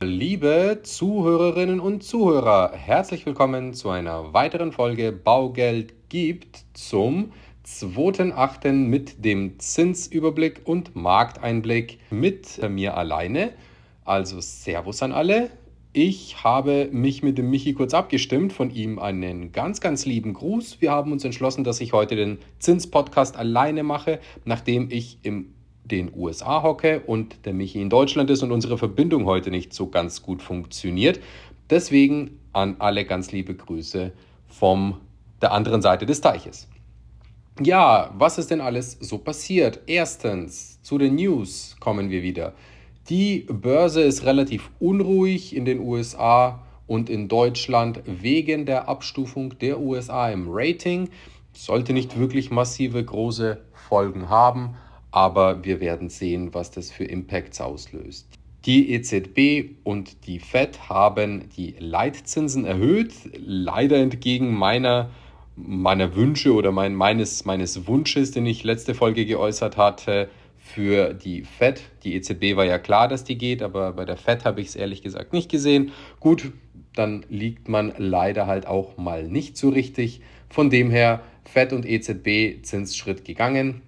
Liebe Zuhörerinnen und Zuhörer, herzlich willkommen zu einer weiteren Folge Baugeld gibt zum 2.8. mit dem Zinsüberblick und Markteinblick mit mir alleine. Also Servus an alle. Ich habe mich mit dem Michi kurz abgestimmt, von ihm einen ganz, ganz lieben Gruß. Wir haben uns entschlossen, dass ich heute den Zins-Podcast alleine mache, nachdem ich im den USA hocke und der Michi in Deutschland ist und unsere Verbindung heute nicht so ganz gut funktioniert. Deswegen an alle ganz liebe Grüße vom der anderen Seite des Teiches. Ja, was ist denn alles so passiert? Erstens, zu den News kommen wir wieder. Die Börse ist relativ unruhig in den USA und in Deutschland wegen der Abstufung der USA im Rating. Sollte nicht wirklich massive große Folgen haben, aber wir werden sehen, was das für Impacts auslöst. Die EZB und die Fed haben die Leitzinsen erhöht, leider entgegen meiner, meiner Wünsche oder mein, meines, meines Wunsches, den ich letzte Folge geäußert hatte, für die Fed. Die EZB war ja klar, dass die geht, aber bei der Fed habe ich es ehrlich gesagt nicht gesehen. Gut, dann liegt man leider halt auch mal nicht so richtig. Von dem her, Fed und EZB Zinsschritt gegangen.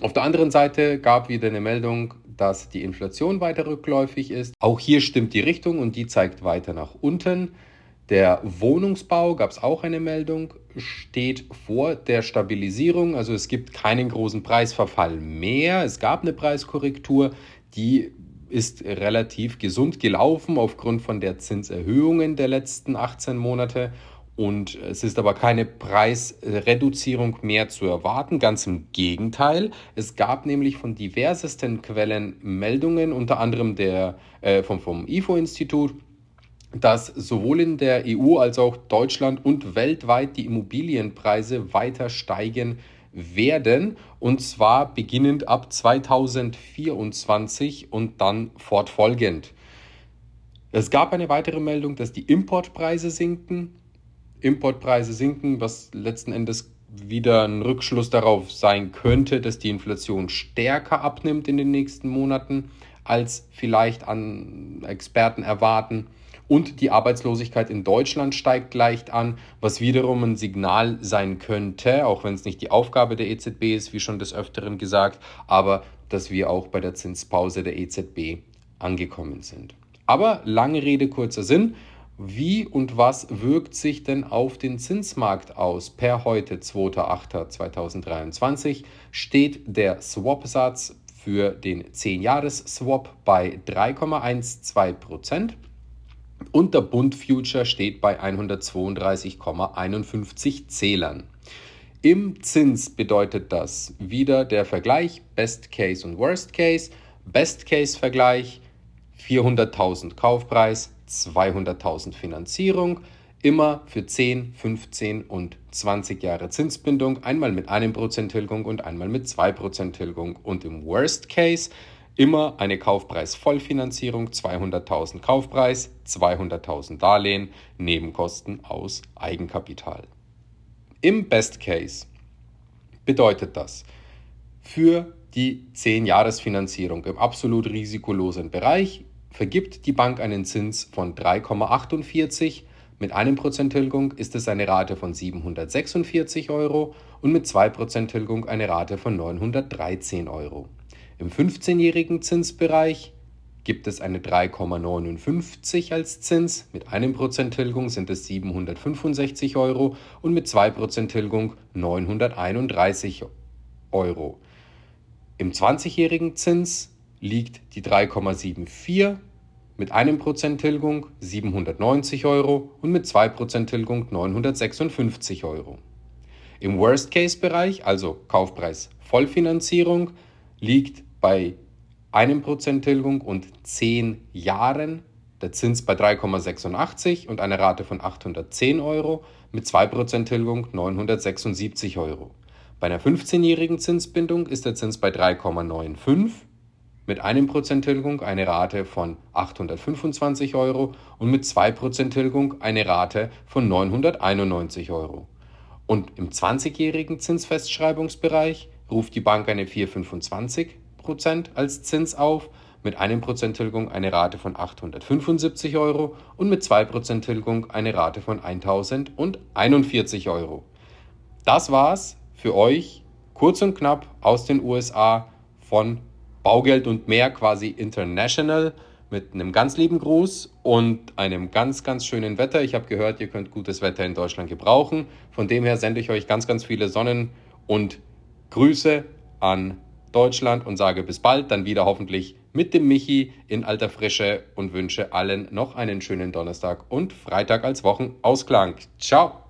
Auf der anderen Seite gab wieder eine Meldung, dass die Inflation weiter rückläufig ist. Auch hier stimmt die Richtung und die zeigt weiter nach unten. Der Wohnungsbau gab es auch eine Meldung, steht vor der Stabilisierung. Also es gibt keinen großen Preisverfall mehr. Es gab eine Preiskorrektur, die ist relativ gesund gelaufen aufgrund von der Zinserhöhungen der letzten 18 Monate und es ist aber keine Preisreduzierung mehr zu erwarten, ganz im Gegenteil. Es gab nämlich von diversesten Quellen Meldungen, unter anderem der, äh, vom, vom IFO-Institut, dass sowohl in der EU als auch Deutschland und weltweit die Immobilienpreise weiter steigen werden. Und zwar beginnend ab 2024 und dann fortfolgend. Es gab eine weitere Meldung, dass die Importpreise sinken Importpreise sinken, was letzten Endes wieder ein Rückschluss darauf sein könnte, dass die Inflation stärker abnimmt in den nächsten Monaten, als vielleicht an Experten erwarten. Und die Arbeitslosigkeit in Deutschland steigt leicht an, was wiederum ein Signal sein könnte, auch wenn es nicht die Aufgabe der EZB ist, wie schon des Öfteren gesagt, aber dass wir auch bei der Zinspause der EZB angekommen sind. Aber lange Rede, kurzer Sinn. Wie und was wirkt sich denn auf den Zinsmarkt aus? Per heute, 2.8.2023, steht der Swap-Satz für den 10-Jahres-Swap bei 3,12% und der Bund Future steht bei 132,51 Zählern. Im Zins bedeutet das wieder der Vergleich Best Case und Worst Case. Best Case Vergleich 400.000 Kaufpreis, 200.000 Finanzierung, immer für 10, 15 und 20 Jahre Zinsbindung, einmal mit 1% Tilgung und einmal mit 2% Tilgung und im Worst Case immer eine Kaufpreis-Vollfinanzierung, 200.000 Kaufpreis, 200.000 Darlehen, Nebenkosten aus Eigenkapital. Im Best Case bedeutet das für die 10-Jahres-Finanzierung im absolut risikolosen Bereich Vergibt die Bank einen Zins von 3,48, mit 1% Tilgung ist es eine Rate von 746 Euro und mit 2% Tilgung eine Rate von 913 Euro. Im 15-jährigen Zinsbereich gibt es eine 3,59 als Zins, mit 1% Tilgung sind es 765 Euro und mit 2% Tilgung 931 Euro. Im 20-jährigen Zins liegt die 3,74 mit einem Prozent Tilgung 790 Euro und mit 2% Tilgung 956 Euro. Im Worst-Case-Bereich, also Kaufpreis Vollfinanzierung, liegt bei einem Prozent Tilgung und 10 Jahren der Zins bei 3,86 und einer Rate von 810 Euro, mit 2% Tilgung 976 Euro. Bei einer 15-jährigen Zinsbindung ist der Zins bei 3,95 mit einem Prozent Tilgung eine Rate von 825 Euro und mit 2% Tilgung eine Rate von 991 Euro. Und im 20-jährigen Zinsfestschreibungsbereich ruft die Bank eine 4,25% als Zins auf, mit 1% Tilgung eine Rate von 875 Euro und mit 2% Tilgung eine Rate von 1041 Euro. Das war's für euch kurz und knapp aus den USA von Baugeld und mehr quasi international mit einem ganz lieben Gruß und einem ganz, ganz schönen Wetter. Ich habe gehört, ihr könnt gutes Wetter in Deutschland gebrauchen. Von dem her sende ich euch ganz, ganz viele Sonnen- und Grüße an Deutschland und sage bis bald, dann wieder hoffentlich mit dem Michi in alter Frische und wünsche allen noch einen schönen Donnerstag und Freitag als Wochenausklang. Ciao!